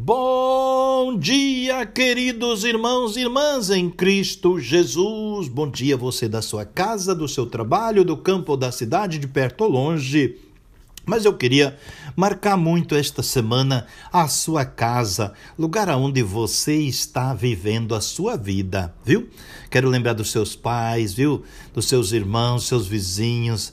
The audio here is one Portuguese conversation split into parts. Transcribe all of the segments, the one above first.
Bom dia, queridos irmãos e irmãs em Cristo Jesus. Bom dia, você da sua casa, do seu trabalho, do campo ou da cidade, de perto ou longe. Mas eu queria marcar muito esta semana a sua casa, lugar onde você está vivendo a sua vida, viu? Quero lembrar dos seus pais, viu? Dos seus irmãos, seus vizinhos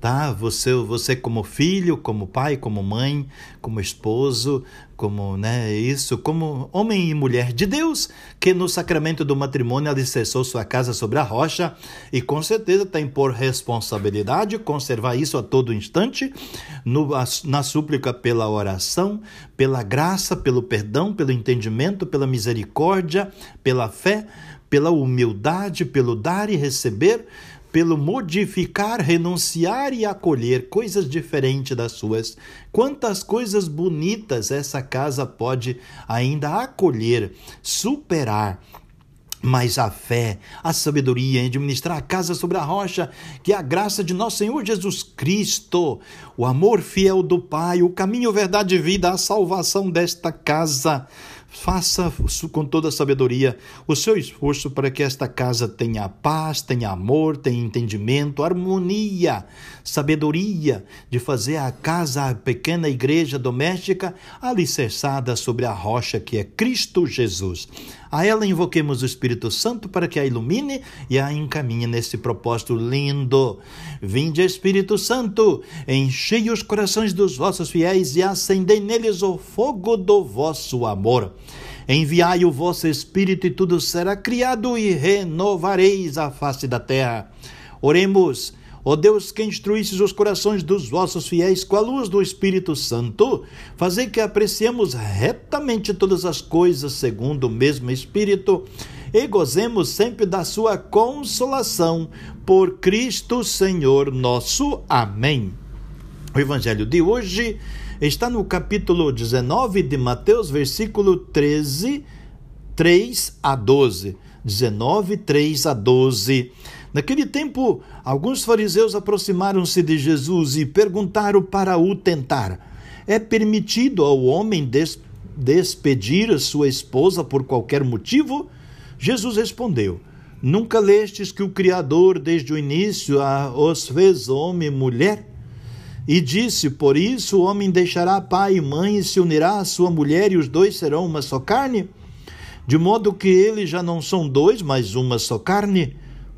tá? Você, você como filho, como pai, como mãe, como esposo, como, né, isso, como homem e mulher de Deus, que no sacramento do matrimônio alicerçou sua casa sobre a rocha e com certeza tem por responsabilidade conservar isso a todo instante, no, na súplica pela oração, pela graça, pelo perdão, pelo entendimento, pela misericórdia, pela fé, pela humildade, pelo dar e receber, pelo modificar, renunciar e acolher coisas diferentes das suas. Quantas coisas bonitas essa casa pode ainda acolher, superar. Mas a fé, a sabedoria em administrar a casa sobre a rocha, que é a graça de nosso Senhor Jesus Cristo, o amor fiel do Pai, o caminho, verdade e vida, a salvação desta casa Faça com toda a sabedoria o seu esforço para que esta casa tenha paz, tenha amor, tenha entendimento, harmonia, sabedoria de fazer a casa, a pequena igreja doméstica, alicerçada sobre a rocha que é Cristo Jesus. A ela invoquemos o Espírito Santo para que a ilumine e a encaminhe nesse propósito lindo. Vinde, Espírito Santo, enchei os corações dos vossos fiéis e acendei neles o fogo do vosso amor. Enviai o vosso Espírito e tudo será criado e renovareis a face da terra. Oremos. Ó Deus, que instruísses os corações dos vossos fiéis com a luz do Espírito Santo, fazei que apreciemos retamente todas as coisas segundo o mesmo Espírito e gozemos sempre da sua consolação. Por Cristo Senhor nosso. Amém. O Evangelho de hoje está no capítulo 19 de Mateus, versículo 13, 3 a 12. 19, 3 a 12. Naquele tempo, alguns fariseus aproximaram-se de Jesus e perguntaram para o tentar: É permitido ao homem des despedir sua esposa por qualquer motivo? Jesus respondeu: Nunca lestes que o Criador, desde o início, os fez homem e mulher? E disse: Por isso o homem deixará pai e mãe e se unirá à sua mulher, e os dois serão uma só carne? De modo que eles já não são dois, mas uma só carne?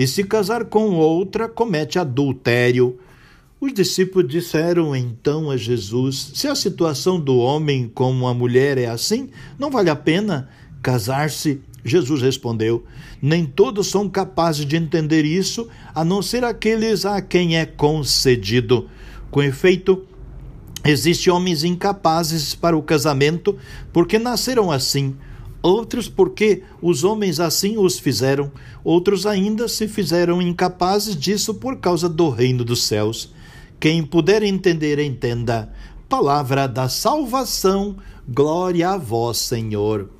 e se casar com outra, comete adultério. Os discípulos disseram então a Jesus: Se a situação do homem com a mulher é assim, não vale a pena casar-se. Jesus respondeu: Nem todos são capazes de entender isso, a não ser aqueles a quem é concedido. Com efeito, existem homens incapazes para o casamento porque nasceram assim outros porque os homens assim os fizeram, outros ainda se fizeram incapazes disso por causa do reino dos céus. Quem puder entender, entenda. Palavra da salvação, glória a vós, Senhor.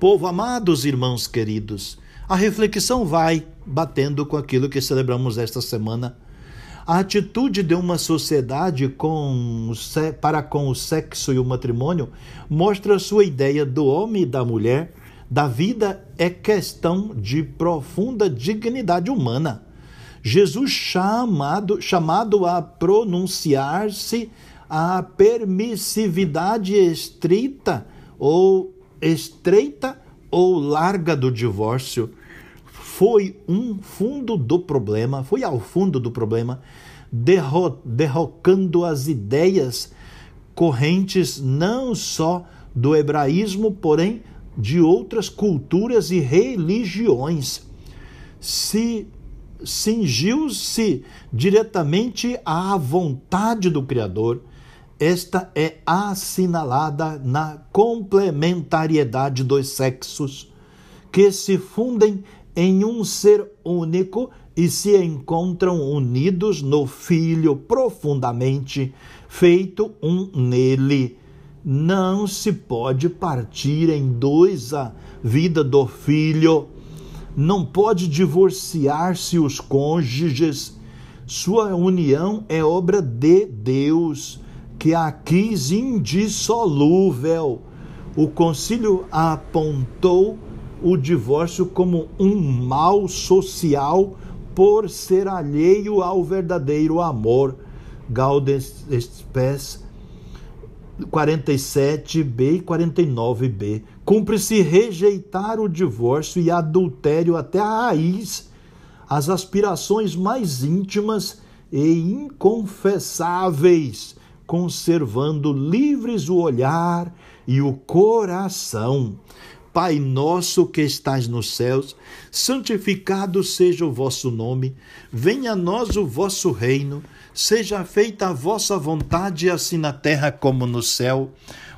Povo amados, irmãos queridos, a reflexão vai batendo com aquilo que celebramos esta semana a atitude de uma sociedade com, para com o sexo e o matrimônio mostra sua ideia do homem e da mulher, da vida é questão de profunda dignidade humana. Jesus chamado, chamado a pronunciar-se a permissividade estrita ou estreita ou larga do divórcio foi um fundo do problema, foi ao fundo do problema, derro derrocando as ideias correntes não só do hebraísmo, porém de outras culturas e religiões. Se cingiu-se diretamente à vontade do Criador, esta é assinalada na complementariedade dos sexos, que se fundem em um ser único e se encontram unidos no Filho profundamente, feito um nele. Não se pode partir em dois a vida do filho, não pode divorciar-se os cônjuges. Sua união é obra de Deus que a quis indissolúvel. O concílio apontou o divórcio como um mal social por ser alheio ao verdadeiro amor. Gaudes Spes 47b e 49b. Cumpre-se rejeitar o divórcio e adultério até a raiz, as aspirações mais íntimas e inconfessáveis conservando livres o olhar e o coração. Pai nosso que estás nos céus, santificado seja o vosso nome, venha a nós o vosso reino, seja feita a vossa vontade, assim na terra como no céu.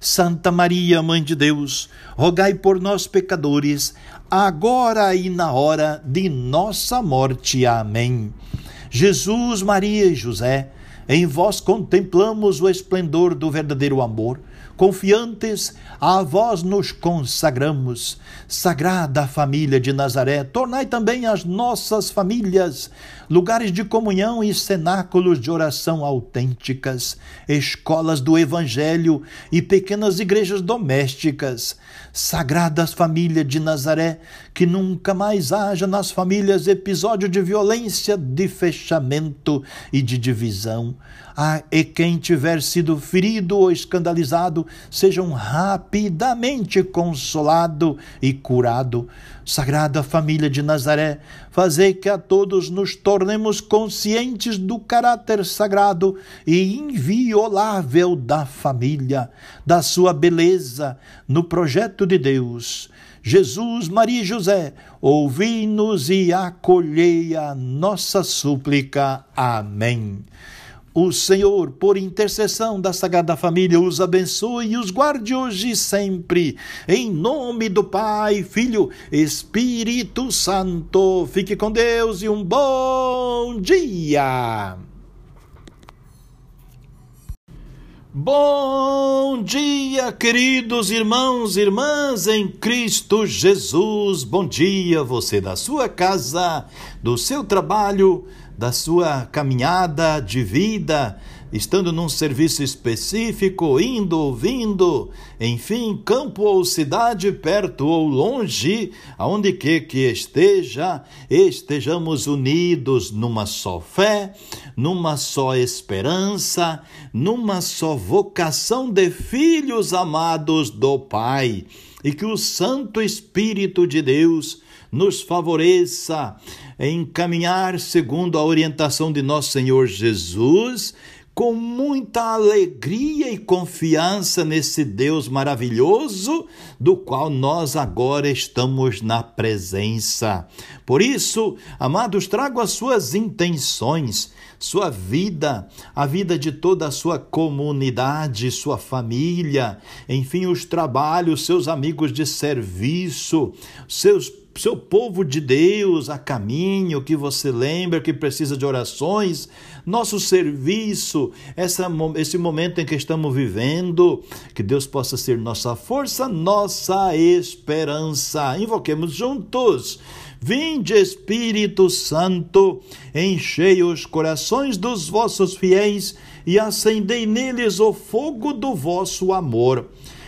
Santa Maria, Mãe de Deus, rogai por nós, pecadores, agora e na hora de nossa morte. Amém. Jesus, Maria e José, em vós contemplamos o esplendor do verdadeiro amor. Confiantes, a vós nos consagramos. Sagrada Família de Nazaré, tornai também as nossas famílias lugares de comunhão e cenáculos de oração autênticas, escolas do Evangelho e pequenas igrejas domésticas. Sagradas Família de Nazaré, que nunca mais haja nas famílias episódio de violência, de fechamento e de divisão. Ah, e quem tiver sido ferido ou escandalizado, sejam rapidamente consolado e curado. Sagrada Família de Nazaré, fazei que a todos nos tornemos conscientes do caráter sagrado e inviolável da família, da sua beleza no projeto de Deus. Jesus, Maria e José, ouvi-nos e acolhei a nossa súplica. Amém. O Senhor, por intercessão da Sagrada Família, os abençoe e os guarde hoje e sempre. Em nome do Pai, Filho, Espírito Santo. Fique com Deus e um bom dia. Bom dia, queridos irmãos e irmãs em Cristo Jesus. Bom dia, você da sua casa, do seu trabalho da sua caminhada de vida, estando num serviço específico, indo, vindo, enfim, campo ou cidade, perto ou longe, aonde que que esteja, estejamos unidos numa só fé, numa só esperança, numa só vocação de filhos amados do Pai, e que o Santo Espírito de Deus nos favoreça em caminhar segundo a orientação de nosso Senhor Jesus, com muita alegria e confiança nesse Deus maravilhoso, do qual nós agora estamos na presença. Por isso, amados, trago as suas intenções, sua vida, a vida de toda a sua comunidade, sua família, enfim, os trabalhos, seus amigos de serviço, seus seu povo de Deus a caminho, que você lembra que precisa de orações, nosso serviço, essa, esse momento em que estamos vivendo, que Deus possa ser nossa força, nossa esperança. Invoquemos juntos. Vinde, Espírito Santo, enchei os corações dos vossos fiéis e acendei neles o fogo do vosso amor.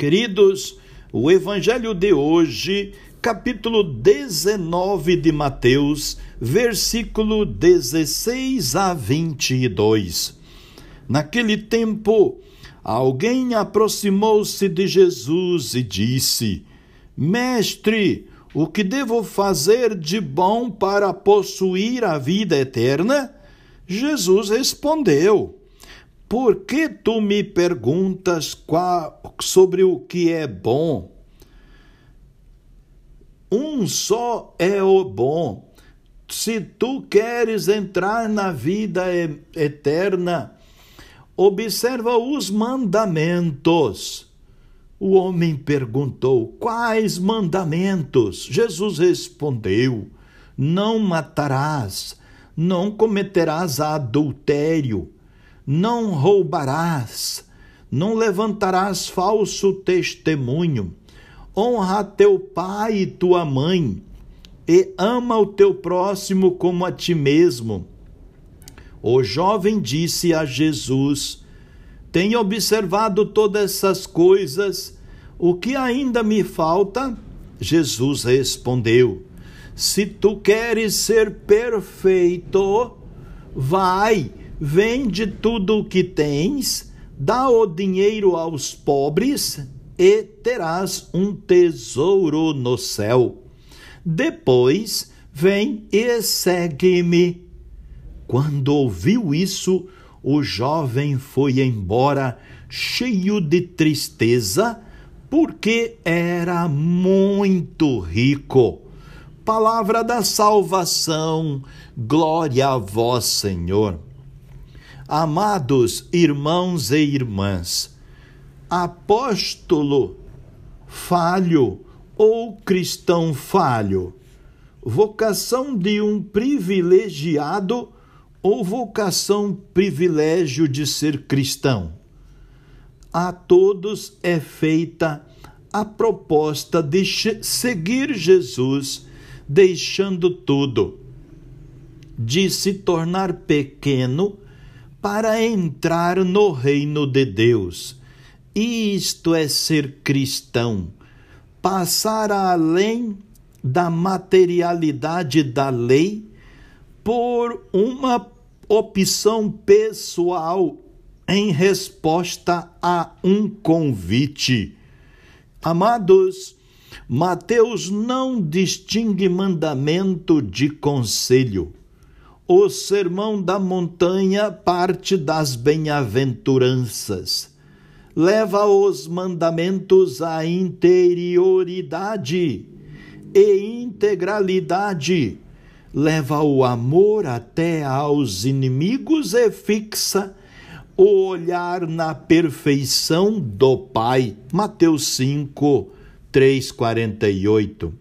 Queridos, o Evangelho de hoje capítulo 19 de Mateus, versículo 16 a 22. Naquele tempo, alguém aproximou-se de Jesus e disse: Mestre, o que devo fazer de bom para possuir a vida eterna? Jesus respondeu: Por que tu me perguntas qual, sobre o que é bom? Um só é o bom. Se tu queres entrar na vida eterna, observa os mandamentos. O homem perguntou: Quais mandamentos? Jesus respondeu: Não matarás, não cometerás adultério, não roubarás, não levantarás falso testemunho honra teu pai e tua mãe, e ama o teu próximo como a ti mesmo. O jovem disse a Jesus: Tenho observado todas essas coisas, o que ainda me falta? Jesus respondeu: Se tu queres ser perfeito, vai, vende tudo o que tens, dá o dinheiro aos pobres e terás um tesouro no céu. Depois vem e segue-me. Quando ouviu isso, o jovem foi embora cheio de tristeza, porque era muito rico. Palavra da salvação, glória a vós, Senhor. Amados irmãos e irmãs, apóstolo falho ou cristão falho, vocação de um privilegiado ou vocação privilégio de ser cristão. A todos é feita a proposta de seguir Jesus, deixando tudo, de se tornar pequeno para entrar no reino de Deus isto é ser cristão, passar além da materialidade da lei por uma opção pessoal em resposta a um convite. Amados, Mateus não distingue mandamento de conselho. O Sermão da Montanha parte das bem-aventuranças leva os mandamentos à interioridade e integralidade, leva o amor até aos inimigos e fixa o olhar na perfeição do Pai. Mateus 5, 348.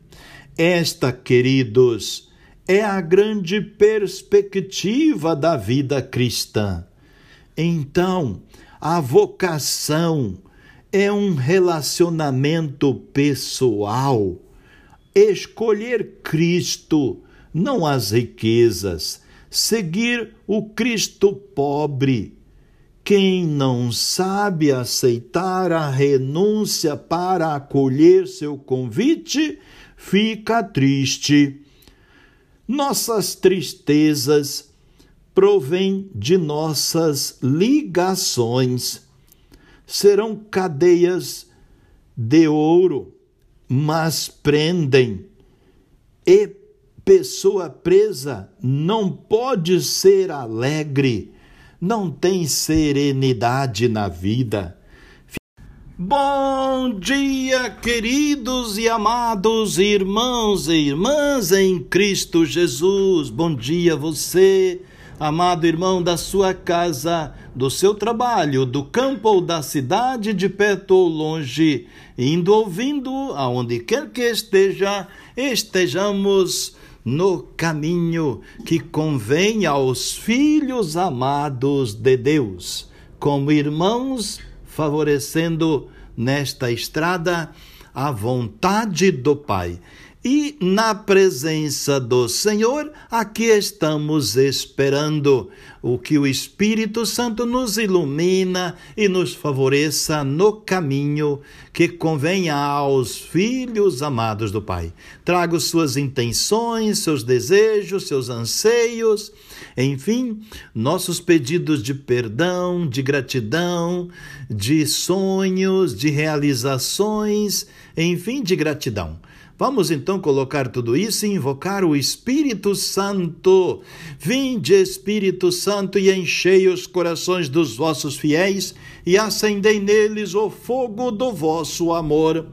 Esta, queridos, é a grande perspectiva da vida cristã. Então, a vocação é um relacionamento pessoal. Escolher Cristo, não as riquezas. Seguir o Cristo pobre. Quem não sabe aceitar a renúncia para acolher seu convite, fica triste. Nossas tristezas provém de nossas ligações. Serão cadeias de ouro, mas prendem. E pessoa presa não pode ser alegre, não tem serenidade na vida. Bom dia, queridos e amados irmãos e irmãs em Cristo Jesus. Bom dia, você amado irmão, da sua casa, do seu trabalho, do campo ou da cidade, de perto ou longe, indo ouvindo, aonde quer que esteja, estejamos no caminho que convém aos filhos amados de Deus, como irmãos, favorecendo nesta estrada a vontade do Pai. E na presença do Senhor, aqui estamos esperando o que o Espírito Santo nos ilumina e nos favoreça no caminho que convenha aos filhos amados do Pai. Trago suas intenções, seus desejos, seus anseios, enfim, nossos pedidos de perdão, de gratidão, de sonhos, de realizações, enfim, de gratidão. Vamos então colocar tudo isso e invocar o Espírito Santo. Vinde, Espírito Santo, e enchei os corações dos vossos fiéis e acendei neles o fogo do vosso amor.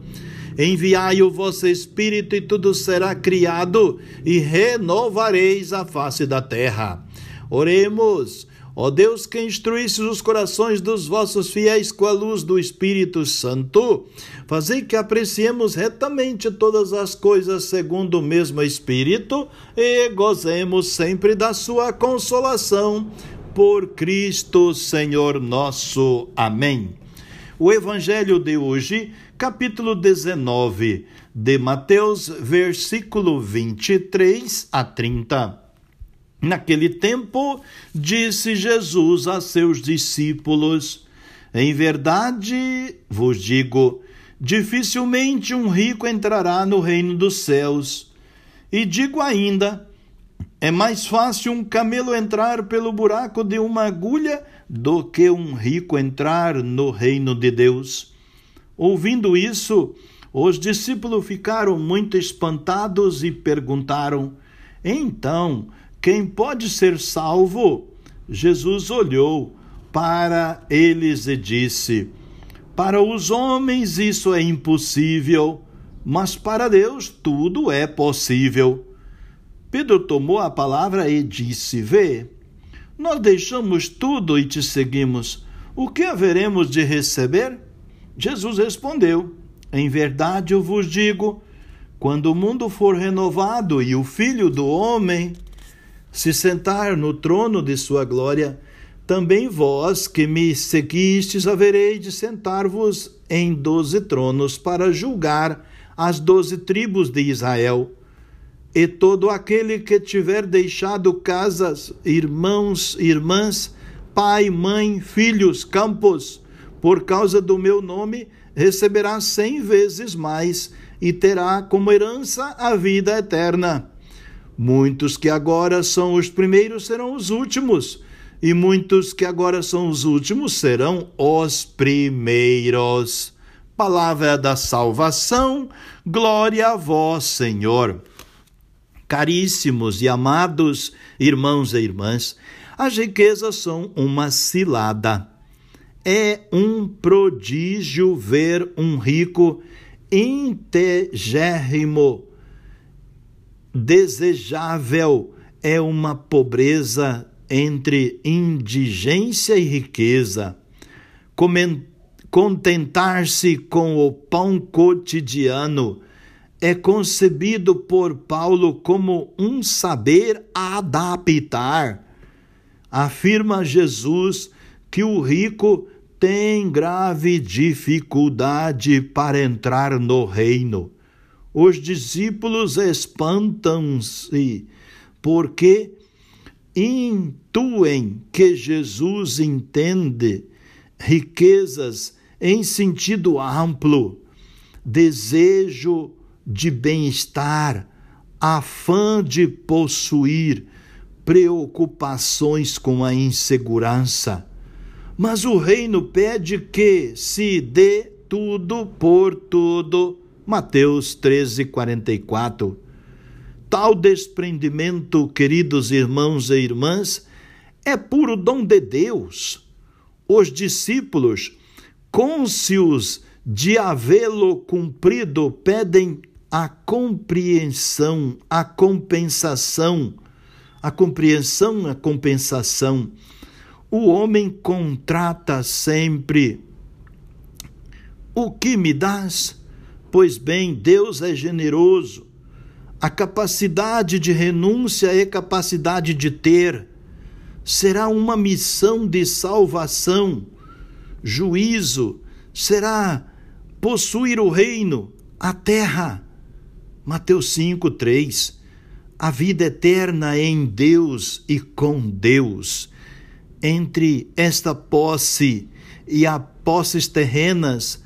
Enviai o vosso Espírito e tudo será criado e renovareis a face da terra. Oremos. Ó Deus, que instruísse os corações dos vossos fiéis com a luz do Espírito Santo, fazei que apreciemos retamente todas as coisas segundo o mesmo Espírito e gozemos sempre da sua consolação. Por Cristo Senhor nosso. Amém. O Evangelho de hoje, capítulo 19 de Mateus, versículo 23 a 30. Naquele tempo, disse Jesus a seus discípulos: Em verdade vos digo, dificilmente um rico entrará no reino dos céus. E digo ainda: é mais fácil um camelo entrar pelo buraco de uma agulha do que um rico entrar no reino de Deus. Ouvindo isso, os discípulos ficaram muito espantados e perguntaram: Então, quem pode ser salvo? Jesus olhou para eles e disse: Para os homens isso é impossível, mas para Deus tudo é possível. Pedro tomou a palavra e disse: Vê, nós deixamos tudo e te seguimos. O que haveremos de receber? Jesus respondeu: Em verdade eu vos digo, quando o mundo for renovado e o Filho do Homem se sentar no trono de sua glória, também vós que me seguistes haverei de sentar-vos em doze tronos para julgar as doze tribos de Israel. E todo aquele que tiver deixado casas, irmãos, irmãs, pai, mãe, filhos, campos, por causa do meu nome, receberá cem vezes mais e terá como herança a vida eterna. Muitos que agora são os primeiros serão os últimos, e muitos que agora são os últimos serão os primeiros. Palavra da salvação, glória a vós, Senhor. Caríssimos e amados irmãos e irmãs, as riquezas são uma cilada. É um prodígio ver um rico integérrimo desejável é uma pobreza entre indigência e riqueza. Contentar-se com o pão cotidiano é concebido por Paulo como um saber adaptar. Afirma Jesus que o rico tem grave dificuldade para entrar no reino os discípulos espantam-se, porque intuem que Jesus entende riquezas em sentido amplo, desejo de bem-estar, afã de possuir, preocupações com a insegurança. Mas o reino pede que se dê tudo por tudo Mateus 13, 44. Tal desprendimento, queridos irmãos e irmãs, é puro dom de Deus. Os discípulos, cônscios de havê-lo cumprido, pedem a compreensão, a compensação. A compreensão, a compensação. O homem contrata sempre. O que me dás? Pois bem, Deus é generoso. A capacidade de renúncia é capacidade de ter. Será uma missão de salvação, juízo, será possuir o reino, a terra. Mateus 5, 3. A vida eterna é em Deus e com Deus. Entre esta posse e a posses terrenas,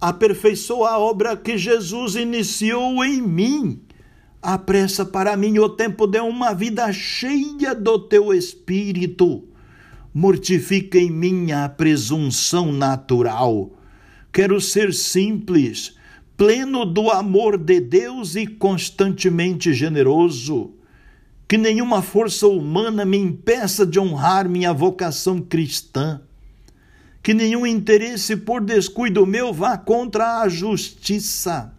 aperfeiçoa a obra que Jesus iniciou em mim apressa para mim o tempo de uma vida cheia do teu espírito. Mortifica em mim a presunção natural. Quero ser simples, pleno do amor de Deus e constantemente generoso. Que nenhuma força humana me impeça de honrar minha vocação cristã. Que nenhum interesse por descuido meu vá contra a justiça.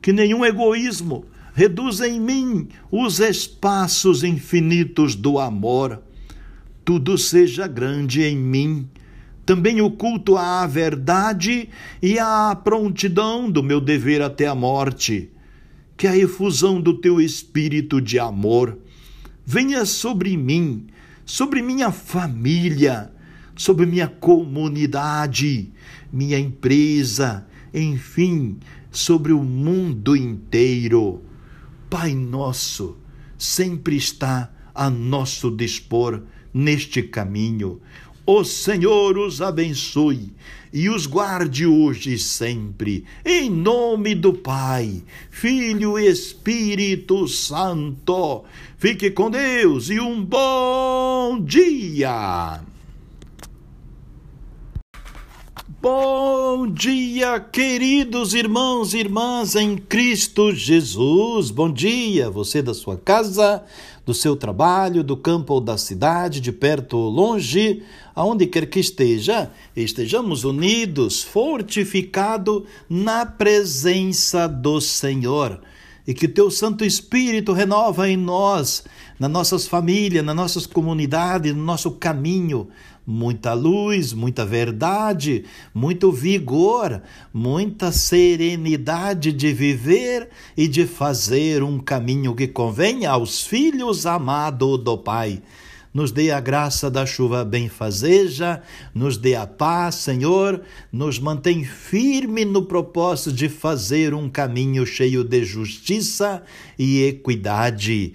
Que nenhum egoísmo reduz em mim os espaços infinitos do amor. Tudo seja grande em mim. Também o culto à verdade e à prontidão do meu dever até a morte. Que a efusão do teu espírito de amor venha sobre mim, sobre minha família, sobre minha comunidade, minha empresa, enfim, sobre o mundo inteiro Pai nosso, sempre está a nosso dispor neste caminho. O Senhor os abençoe e os guarde hoje e sempre, em nome do Pai, Filho e Espírito Santo. Fique com Deus e um bom dia! Bom dia, queridos irmãos e irmãs em Cristo Jesus. Bom dia, você da sua casa, do seu trabalho, do campo ou da cidade, de perto ou longe, aonde quer que esteja, estejamos unidos, fortificados na presença do Senhor. E que o teu Santo Espírito renova em nós, nas nossas famílias, nas nossas comunidades, no nosso caminho, muita luz, muita verdade, muito vigor, muita serenidade de viver e de fazer um caminho que convém aos filhos amados do Pai. Nos dê a graça da chuva benfazeja, nos dê a paz, Senhor, nos mantém firme no propósito de fazer um caminho cheio de justiça e equidade.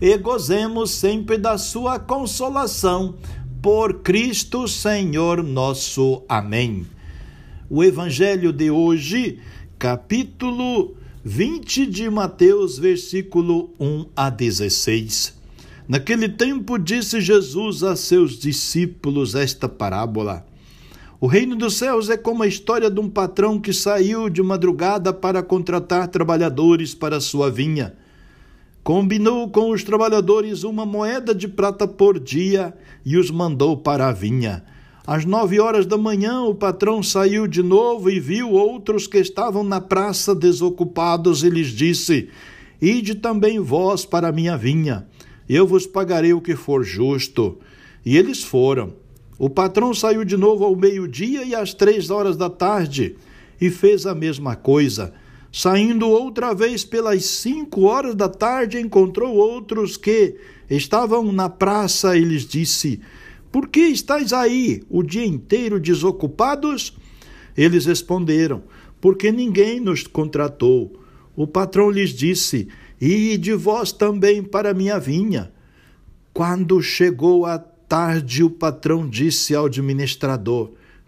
e gozemos sempre da sua consolação. Por Cristo Senhor nosso. Amém. O Evangelho de hoje, capítulo 20 de Mateus, versículo 1 a 16. Naquele tempo disse Jesus a seus discípulos esta parábola. O reino dos céus é como a história de um patrão que saiu de madrugada para contratar trabalhadores para sua vinha combinou com os trabalhadores uma moeda de prata por dia e os mandou para a vinha. Às nove horas da manhã, o patrão saiu de novo e viu outros que estavam na praça desocupados e lhes disse: Ide também vós para a minha vinha, eu vos pagarei o que for justo. E eles foram. O patrão saiu de novo ao meio-dia e às três horas da tarde e fez a mesma coisa. Saindo outra vez pelas cinco horas da tarde, encontrou outros que estavam na praça e lhes disse: Por que estáis aí o dia inteiro desocupados? Eles responderam: Porque ninguém nos contratou. O patrão lhes disse: E de vós também para minha vinha. Quando chegou a tarde, o patrão disse ao administrador: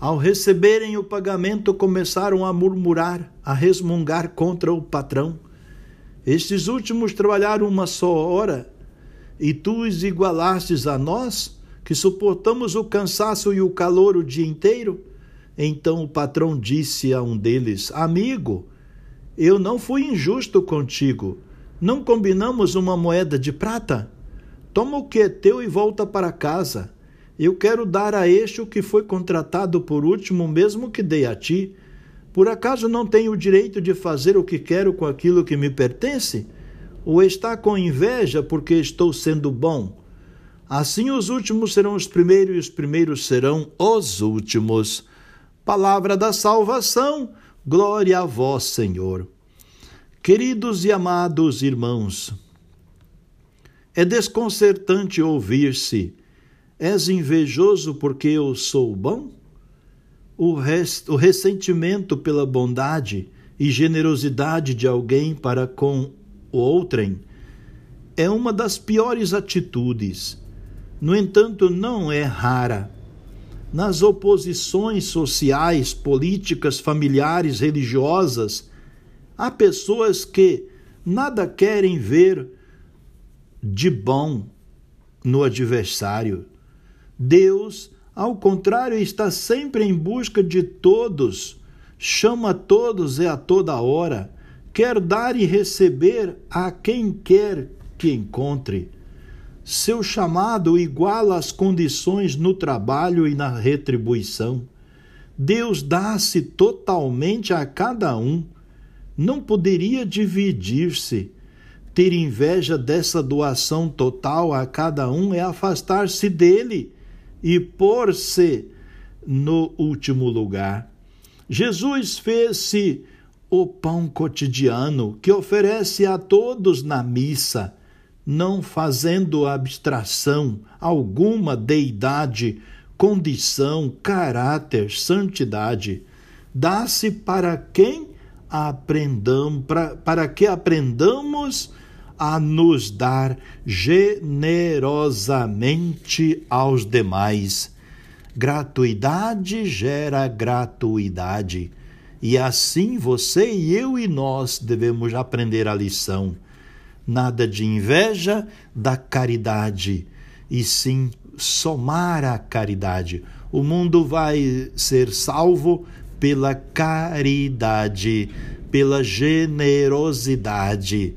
Ao receberem o pagamento, começaram a murmurar, a resmungar contra o patrão. Estes últimos trabalharam uma só hora, e tu os igualastes a nós, que suportamos o cansaço e o calor o dia inteiro? Então o patrão disse a um deles: Amigo, eu não fui injusto contigo. Não combinamos uma moeda de prata? Toma o que é teu e volta para casa. Eu quero dar a este o que foi contratado por último, mesmo que dei a ti. Por acaso não tenho o direito de fazer o que quero com aquilo que me pertence? Ou está com inveja porque estou sendo bom? Assim os últimos serão os primeiros e os primeiros serão os últimos. Palavra da salvação, glória a vós, Senhor. Queridos e amados irmãos, é desconcertante ouvir-se És invejoso porque eu sou bom? O, res, o ressentimento pela bondade e generosidade de alguém para com o outrem é uma das piores atitudes. No entanto, não é rara. Nas oposições sociais, políticas, familiares, religiosas, há pessoas que nada querem ver de bom no adversário. Deus, ao contrário, está sempre em busca de todos, chama todos e a toda hora, quer dar e receber a quem quer que encontre. Seu chamado iguala as condições no trabalho e na retribuição. Deus dá-se totalmente a cada um. Não poderia dividir-se. Ter inveja dessa doação total a cada um é afastar-se dele e pôr-se no último lugar. Jesus fez-se o pão cotidiano que oferece a todos na missa, não fazendo abstração alguma deidade, condição, caráter, santidade. Dá-se para quem aprendamos, para, para que aprendamos a nos dar generosamente aos demais. Gratuidade gera gratuidade. E assim você e eu e nós devemos aprender a lição. Nada de inveja da caridade, e sim somar a caridade. O mundo vai ser salvo pela caridade, pela generosidade.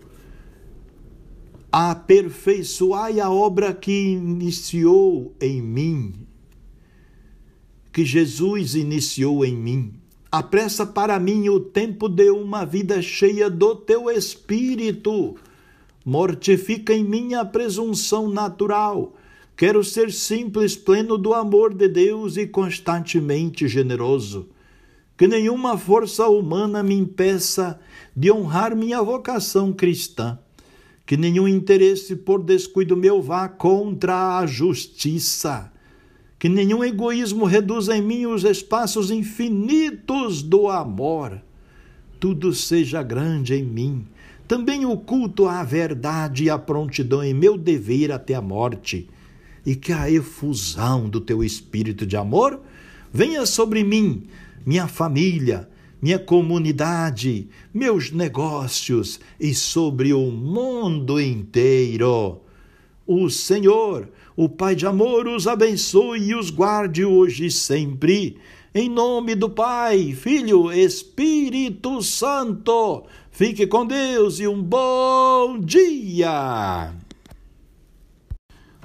aperfeiçoai a obra que iniciou em mim, que Jesus iniciou em mim. Apressa para mim o tempo de uma vida cheia do teu espírito. Mortifica em mim a presunção natural. Quero ser simples, pleno do amor de Deus e constantemente generoso. Que nenhuma força humana me impeça de honrar minha vocação cristã. Que nenhum interesse por descuido meu vá contra a justiça. Que nenhum egoísmo reduza em mim os espaços infinitos do amor. Tudo seja grande em mim também o culto à verdade e a prontidão em meu dever até a morte, e que a efusão do teu espírito de amor venha sobre mim, minha família, minha comunidade, meus negócios e sobre o mundo inteiro. O Senhor, o Pai de amor, os abençoe e os guarde hoje e sempre. Em nome do Pai, Filho, Espírito Santo. Fique com Deus e um bom dia.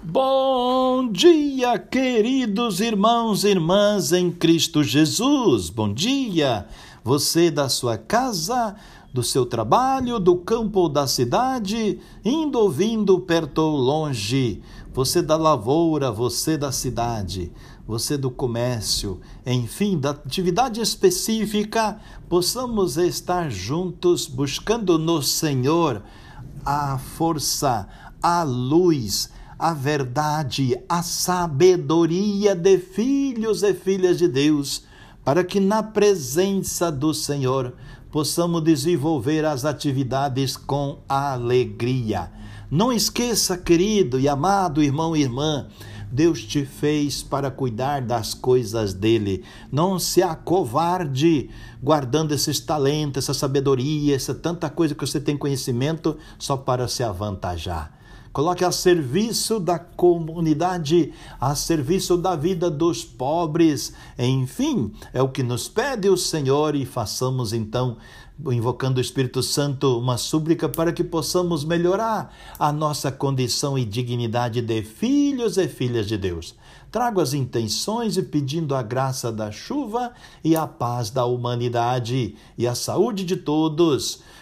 Bom dia, queridos irmãos e irmãs em Cristo Jesus. Bom dia. Você da sua casa, do seu trabalho, do campo ou da cidade, indo ou vindo, perto ou longe. Você da lavoura, você da cidade você do comércio, enfim, da atividade específica, possamos estar juntos buscando no Senhor a força, a luz, a verdade, a sabedoria de filhos e filhas de Deus, para que na presença do Senhor possamos desenvolver as atividades com alegria. Não esqueça, querido e amado irmão e irmã, Deus te fez para cuidar das coisas dele. Não se acovarde guardando esses talentos, essa sabedoria, essa tanta coisa que você tem conhecimento só para se avantajar. Coloque a serviço da comunidade, a serviço da vida dos pobres. Enfim, é o que nos pede o Senhor e façamos então invocando o Espírito Santo, uma súplica para que possamos melhorar a nossa condição e dignidade de filhos e filhas de Deus. Trago as intenções e pedindo a graça da chuva e a paz da humanidade e a saúde de todos.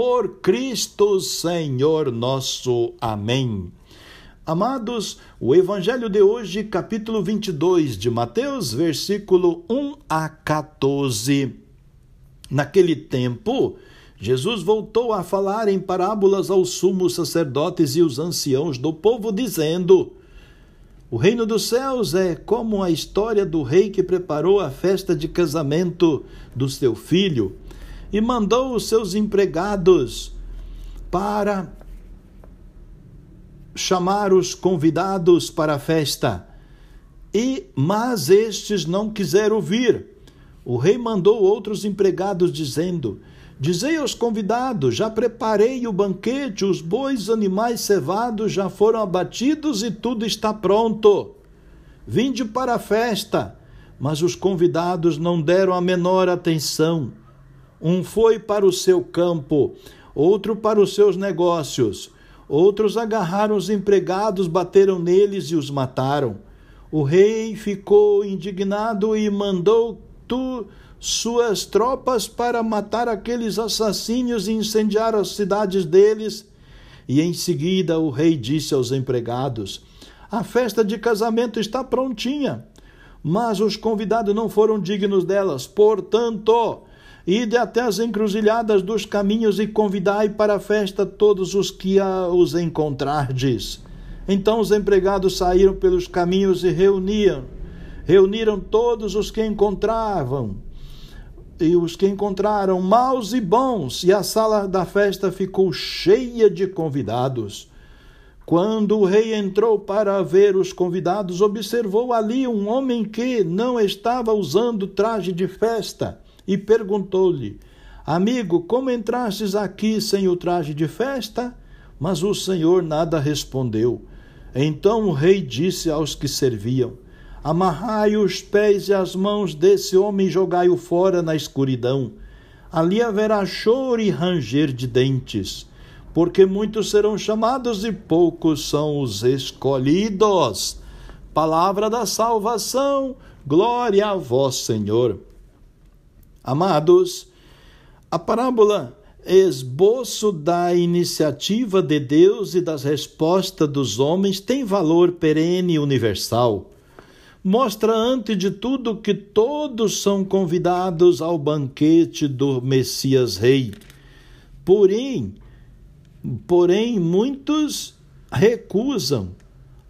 por Cristo Senhor nosso. Amém. Amados, o Evangelho de hoje, capítulo 22 de Mateus, versículo 1 a 14. Naquele tempo, Jesus voltou a falar em parábolas aos sumos sacerdotes e os anciãos do povo, dizendo: O reino dos céus é como a história do rei que preparou a festa de casamento do seu filho e mandou os seus empregados para chamar os convidados para a festa. E mas estes não quiseram vir. O rei mandou outros empregados dizendo: Dizei aos convidados: já preparei o banquete, os bois animais cevados já foram abatidos e tudo está pronto. Vinde para a festa. Mas os convidados não deram a menor atenção. Um foi para o seu campo, outro para os seus negócios. Outros agarraram os empregados, bateram neles e os mataram. O rei ficou indignado e mandou tu suas tropas para matar aqueles assassinos e incendiar as cidades deles. E em seguida o rei disse aos empregados: A festa de casamento está prontinha, mas os convidados não foram dignos delas. Portanto, ide até as encruzilhadas dos caminhos e convidai para a festa todos os que os encontrardes. Então os empregados saíram pelos caminhos e reuniam, reuniram todos os que encontravam e os que encontraram maus e bons, e a sala da festa ficou cheia de convidados. Quando o rei entrou para ver os convidados, observou ali um homem que não estava usando traje de festa e perguntou-lhe: Amigo, como entrastes aqui sem o traje de festa? Mas o Senhor nada respondeu. Então o rei disse aos que serviam: Amarrai os pés e as mãos desse homem e jogai-o fora na escuridão. Ali haverá choro e ranger de dentes, porque muitos serão chamados e poucos são os escolhidos. Palavra da salvação, glória a vós, Senhor. Amados, a parábola esboço da iniciativa de Deus e das respostas dos homens tem valor perene e universal. Mostra, antes de tudo, que todos são convidados ao banquete do Messias Rei. Porém, porém muitos recusam.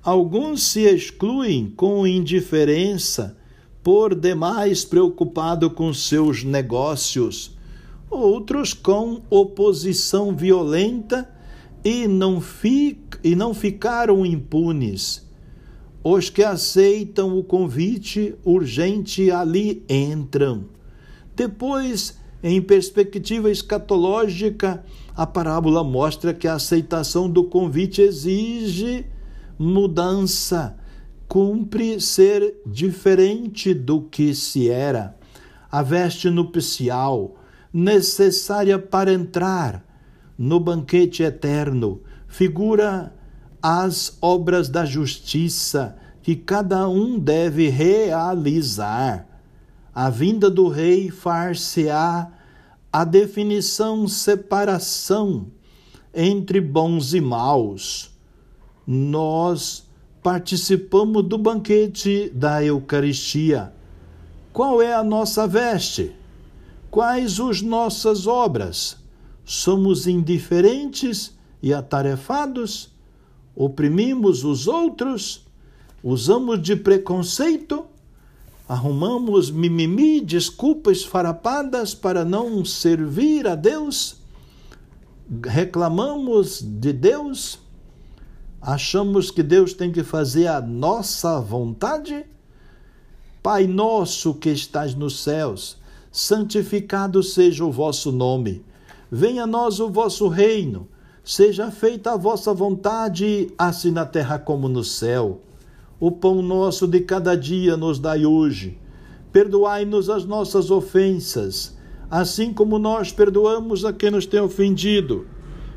Alguns se excluem com indiferença, por demais preocupado com seus negócios outros com oposição violenta e não, fic, e não ficaram impunes. Os que aceitam o convite urgente ali entram. Depois, em perspectiva escatológica, a parábola mostra que a aceitação do convite exige mudança, cumpre ser diferente do que se era. A veste nupcial, necessária para entrar no banquete eterno, figura as obras da justiça que cada um deve realizar. A vinda do rei far-se-á a definição separação entre bons e maus. Nós participamos do banquete da Eucaristia. Qual é a nossa veste? Quais as nossas obras? Somos indiferentes e atarefados? Oprimimos os outros? Usamos de preconceito? Arrumamos mimimi, desculpas farapadas para não servir a Deus? Reclamamos de Deus? Achamos que Deus tem que fazer a nossa vontade? Pai nosso que estás nos céus, santificado seja o vosso nome. Venha a nós o vosso reino. Seja feita a vossa vontade, assim na terra como no céu. O pão nosso de cada dia nos dai hoje. Perdoai-nos as nossas ofensas, assim como nós perdoamos a quem nos tem ofendido.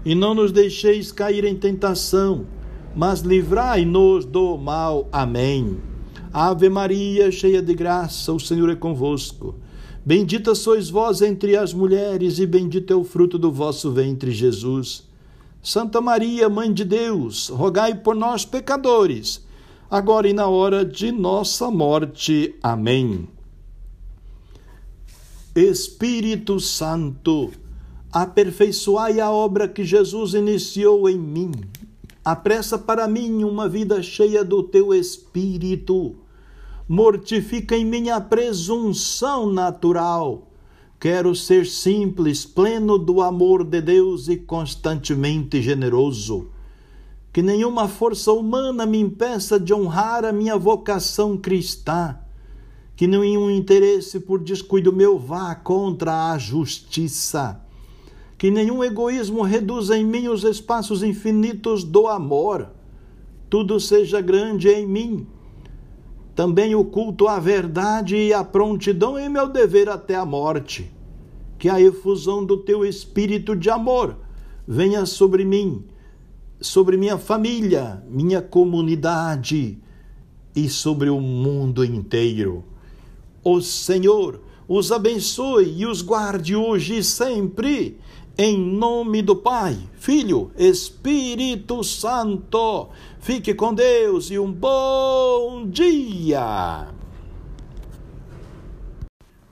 E não nos deixeis cair em tentação, mas livrai-nos do mal. Amém. Ave Maria, cheia de graça, o Senhor é convosco. Bendita sois vós entre as mulheres, e bendito é o fruto do vosso ventre, Jesus. Santa Maria, Mãe de Deus, rogai por nós, pecadores, agora e na hora de nossa morte. Amém. Espírito Santo, aperfeiçoai a obra que Jesus iniciou em mim. Apressa para mim uma vida cheia do teu Espírito mortifica em minha presunção natural. Quero ser simples, pleno do amor de Deus e constantemente generoso. Que nenhuma força humana me impeça de honrar a minha vocação cristã. Que nenhum interesse por descuido meu vá contra a justiça. Que nenhum egoísmo reduza em mim os espaços infinitos do amor. Tudo seja grande em mim também o culto à verdade e à prontidão em meu dever até a morte. Que a efusão do teu espírito de amor venha sobre mim, sobre minha família, minha comunidade e sobre o mundo inteiro. O Senhor os abençoe e os guarde hoje e sempre em nome do Pai, Filho, Espírito Santo. Fique com Deus e um bom dia.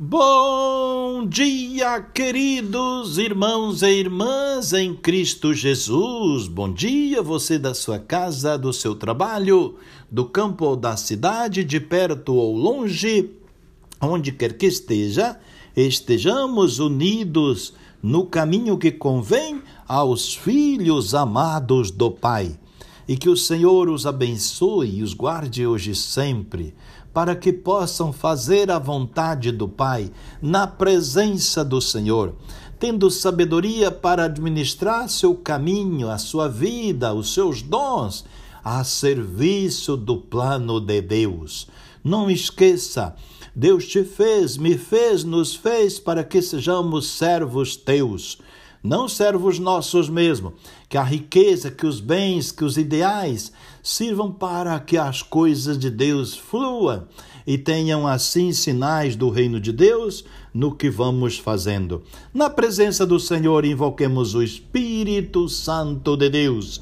Bom dia, queridos irmãos e irmãs em Cristo Jesus. Bom dia, você da sua casa, do seu trabalho, do campo ou da cidade, de perto ou longe, onde quer que esteja, estejamos unidos no caminho que convém aos filhos amados do Pai. E que o Senhor os abençoe e os guarde hoje sempre. para que possam fazer a vontade do Pai na presença do Senhor, tendo sabedoria para administrar seu caminho, a sua vida, os seus dons a serviço do plano de Deus. Não esqueça, Deus te fez, me fez, nos fez para que sejamos servos teus não servos nossos mesmo, que a riqueza, que os bens, que os ideais sirvam para que as coisas de Deus fluam e tenham assim sinais do reino de Deus no que vamos fazendo. Na presença do Senhor, invoquemos o Espírito Santo de Deus.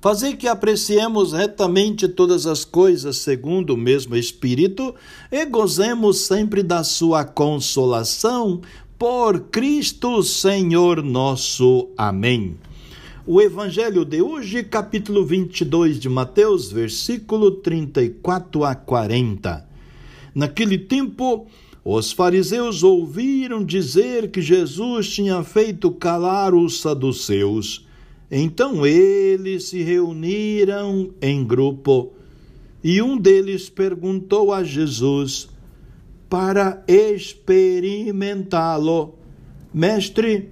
fazei que apreciemos retamente todas as coisas segundo o mesmo Espírito e gozemos sempre da sua consolação por Cristo Senhor nosso. Amém. O Evangelho de hoje, capítulo 22 de Mateus, versículo 34 a 40. Naquele tempo, os fariseus ouviram dizer que Jesus tinha feito calar os saduceus. Então eles se reuniram em grupo e um deles perguntou a Jesus para experimentá-lo: Mestre,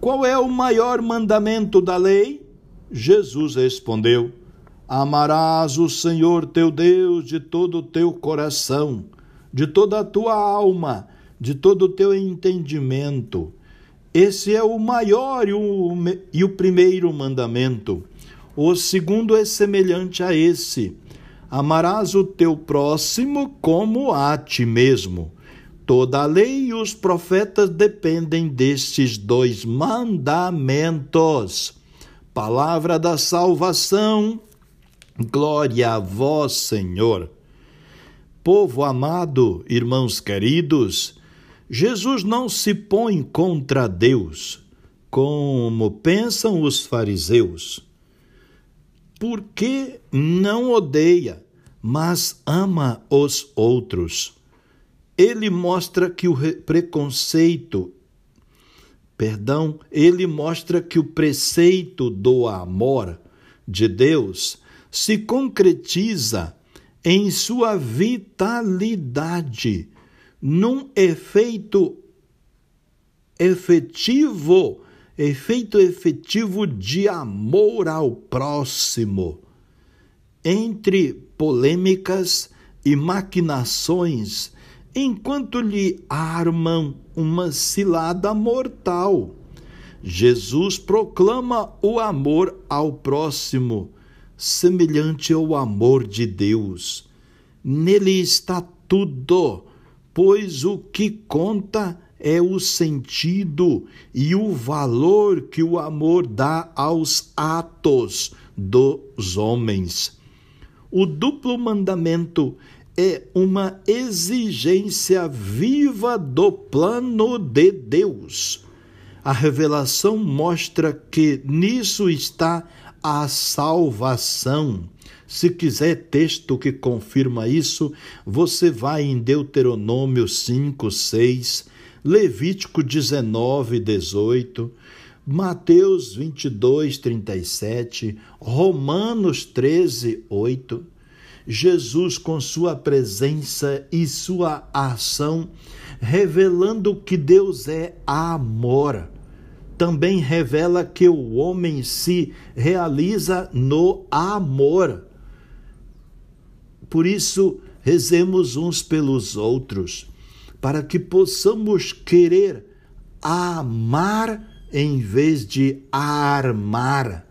qual é o maior mandamento da lei? Jesus respondeu: Amarás o Senhor teu Deus de todo o teu coração, de toda a tua alma, de todo o teu entendimento. Esse é o maior e o, e o primeiro mandamento. O segundo é semelhante a esse: Amarás o teu próximo como a ti mesmo. Toda a lei e os profetas dependem destes dois mandamentos. Palavra da salvação, glória a vós, Senhor. Povo amado, irmãos queridos, Jesus não se põe contra Deus, como pensam os fariseus. Porque não odeia, mas ama os outros ele mostra que o preconceito, perdão, ele mostra que o preceito do amor de Deus se concretiza em sua vitalidade, num efeito efetivo, efeito efetivo de amor ao próximo. Entre polêmicas e maquinações enquanto lhe armam uma cilada mortal. Jesus proclama o amor ao próximo, semelhante ao amor de Deus. Nele está tudo, pois o que conta é o sentido e o valor que o amor dá aos atos dos homens. O duplo mandamento é uma exigência viva do plano de Deus. A revelação mostra que nisso está a salvação. Se quiser texto que confirma isso, você vai em Deuteronômio 5, 6, Levítico 19, 18, Mateus 22, 37, Romanos 13, 8. Jesus, com sua presença e sua ação, revelando que Deus é amor. Também revela que o homem se realiza no amor. Por isso, rezemos uns pelos outros, para que possamos querer amar em vez de armar.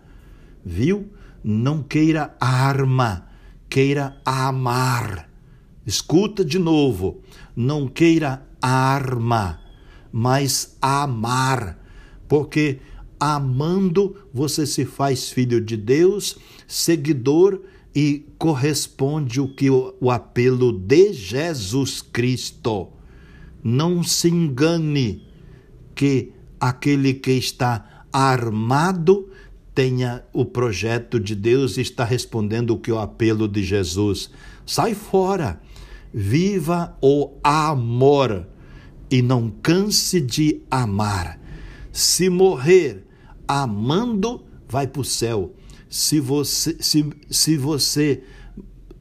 Viu? Não queira arma queira amar. Escuta de novo, não queira arma, mas amar, porque amando você se faz filho de Deus, seguidor e corresponde o que o, apelo de Jesus Cristo. Não se engane que aquele que está armado, tenha o projeto de Deus e está respondendo o que o apelo de Jesus. Sai fora, viva o amor e não canse de amar. Se morrer amando, vai para o céu. Se você, se, se você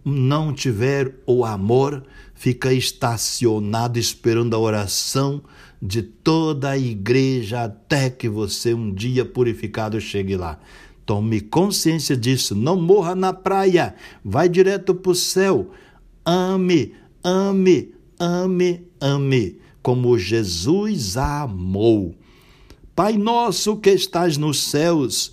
não tiver o amor, fica estacionado esperando a oração de toda a igreja até que você um dia purificado chegue lá. Tome consciência disso, não morra na praia, vai direto para o céu. Ame, ame, ame, ame, como Jesus amou. Pai nosso que estás nos céus,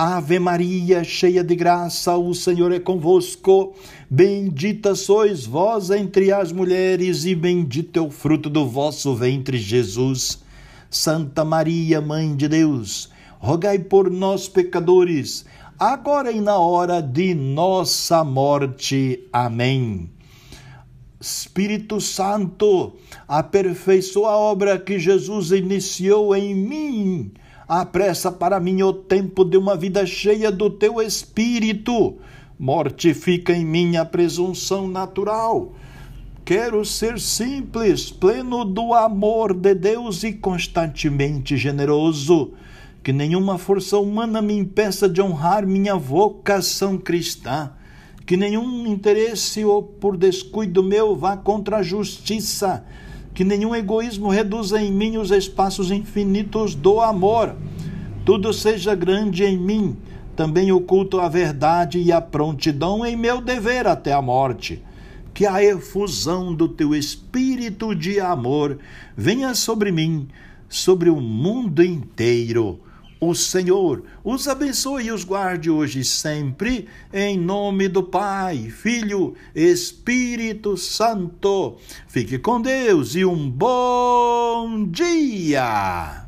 Ave Maria, cheia de graça, o Senhor é convosco. Bendita sois vós entre as mulheres, e bendito é o fruto do vosso ventre, Jesus. Santa Maria, Mãe de Deus, rogai por nós, pecadores, agora e na hora de nossa morte. Amém. Espírito Santo, aperfeiçoa a obra que Jesus iniciou em mim apressa para mim o tempo de uma vida cheia do teu espírito. Mortifica em mim a presunção natural. Quero ser simples, pleno do amor de Deus e constantemente generoso. Que nenhuma força humana me impeça de honrar minha vocação cristã. Que nenhum interesse ou por descuido meu vá contra a justiça que nenhum egoísmo reduza em mim os espaços infinitos do amor. Tudo seja grande em mim, também oculto a verdade e a prontidão em meu dever até a morte. Que a efusão do teu espírito de amor venha sobre mim, sobre o mundo inteiro o Senhor os abençoe e os guarde hoje e sempre, em nome do Pai, Filho, Espírito Santo. Fique com Deus e um bom dia!